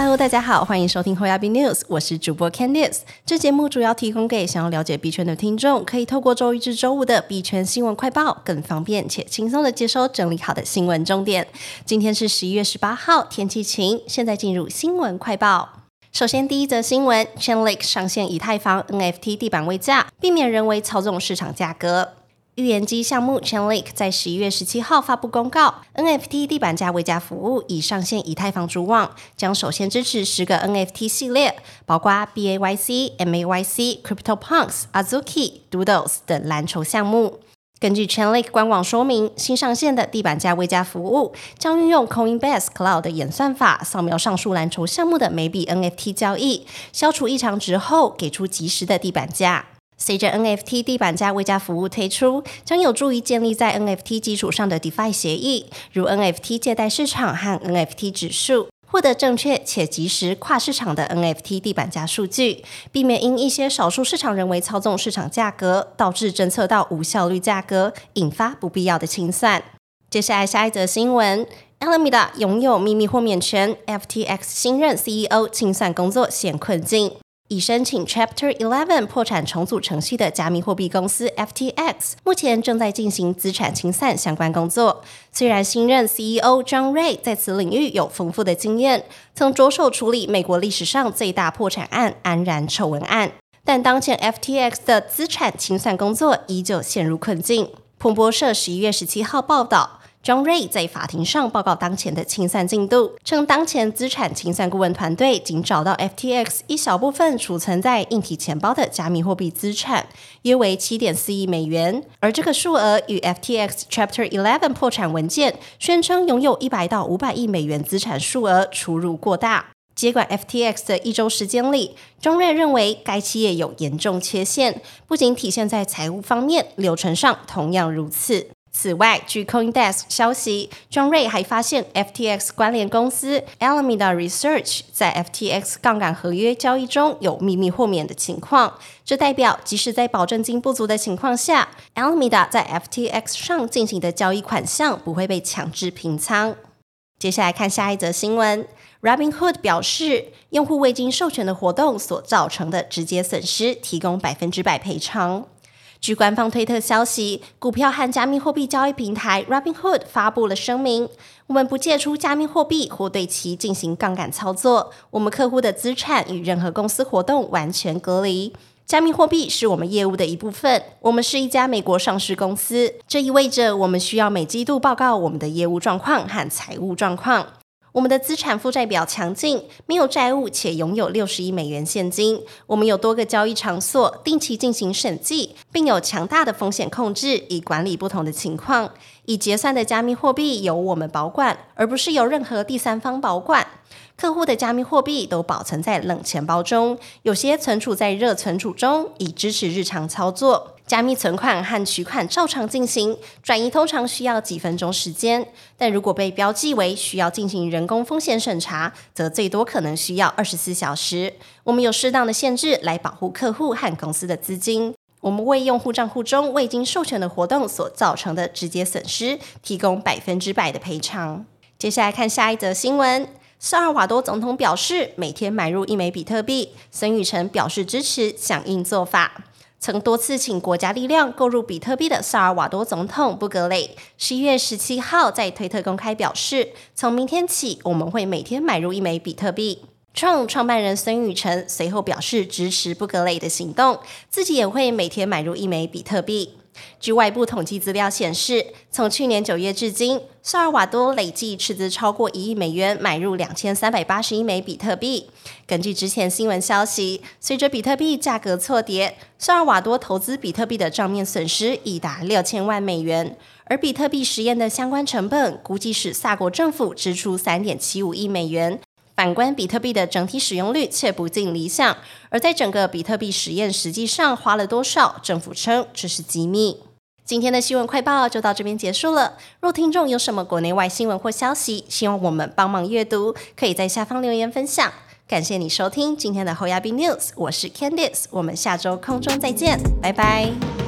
Hello，大家好，欢迎收听 h o y a b News，我是主播 Candice。这节目主要提供给想要了解币圈的听众，可以透过周一至周五的币圈新闻快报，更方便且轻松的接收整理好的新闻重点。今天是十一月十八号，天气晴。现在进入新闻快报。首先，第一则新闻：Chainlink 上线以太坊 NFT 地板位价，避免人为操纵市场价格。预言机项目 Chainlink 在十一月十七号发布公告，NFT 地板价位价服务已上线以太坊主网，将首先支持十个 NFT 系列，包括 BAYC、MAYC、CryptoPunks、Azuki、Doodles 等蓝筹项目。根据 Chainlink 官网说明，新上线的地板价位价服务将运用 Coinbase Cloud 的演算法，扫描上述蓝筹项目的每笔 NFT 交易，消除异常值后，给出及时的地板价。随着 NFT 地板价位价服务推出，将有助于建立在 NFT 基础上的 DeFi 协议，如 NFT 借贷市场和 NFT 指数，获得正确且及时跨市场的 NFT 地板价数据，避免因一些少数市场人为操纵市场价格，导致侦测到无效率价格，引发不必要的清算。接下来下一则新闻，Alameda 拥有秘密豁免权，FTX 新任 CEO 清算工作陷困境。已申请 Chapter Eleven 破产重组程序的加密货币公司 FTX，目前正在进行资产清算相关工作。虽然新任 CEO John Ray 在此领域有丰富的经验，曾着手处理美国历史上最大破产案——安然丑闻案，但当前 FTX 的资产清算工作依旧陷入困境。彭博社十一月十七号报道。John Ray 在法庭上报告当前的清算进度，称当前资产清算顾问团队仅找到 FTX 一小部分储存在硬体钱包的加密货币资产，约为七点四亿美元，而这个数额与 FTX Chapter Eleven 破产文件宣称拥有一百到五百亿美元资产数额出入过大。接管 FTX 的一周时间里钟瑞认为该企业有严重缺陷，不仅体现在财务方面，流程上同样如此。此外，据 CoinDesk 消息庄瑞还发现 FTX 关联公司 Alameda Research 在 FTX 杠杆合约交易中有秘密豁免的情况。这代表，即使在保证金不足的情况下，Alameda 在 FTX 上进行的交易款项不会被强制平仓。接下来看下一则新闻，Robinhood 表示，用户未经授权的活动所造成的直接损失，提供百分之百赔偿。据官方推特消息，股票和加密货币交易平台 Robinhood 发布了声明：我们不借出加密货币或对其进行杠杆操作。我们客户的资产与任何公司活动完全隔离。加密货币是我们业务的一部分。我们是一家美国上市公司，这意味着我们需要每季度报告我们的业务状况和财务状况。我们的资产负债表强劲，没有债务，且拥有六十亿美元现金。我们有多个交易场所，定期进行审计，并有强大的风险控制，以管理不同的情况。已结算的加密货币由我们保管，而不是由任何第三方保管。客户的加密货币都保存在冷钱包中，有些存储在热存储中，以支持日常操作。加密存款和取款照常进行，转移通常需要几分钟时间。但如果被标记为需要进行人工风险审查，则最多可能需要二十四小时。我们有适当的限制来保护客户和公司的资金。我们为用户账户中未经授权的活动所造成的直接损失提供百分之百的赔偿。接下来看下一则新闻：萨尔瓦多总统表示每天买入一枚比特币。孙宇晨表示支持，响应做法。曾多次请国家力量购入比特币的萨尔瓦多总统布格雷，十一月十七号在推特公开表示，从明天起我们会每天买入一枚比特币。创创办人孙宇晨随后表示支持布格雷的行动，自己也会每天买入一枚比特币。据外部统计资料显示，从去年九月至今，萨尔瓦多累计斥资超过一亿美元买入两千三百八十一枚比特币。根据之前新闻消息，随着比特币价格错跌，萨尔瓦多投资比特币的账面损失已达六千万美元。而比特币实验的相关成本估计使萨国政府支出三点七五亿美元。反观比特币的整体使用率却不尽理想，而在整个比特币实验实际上花了多少，政府称这是机密。今天的新闻快报就到这边结束了。若听众有什么国内外新闻或消息，希望我们帮忙阅读，可以在下方留言分享。感谢你收听今天的侯亚斌 news，我是 Candice，我们下周空中再见，拜拜。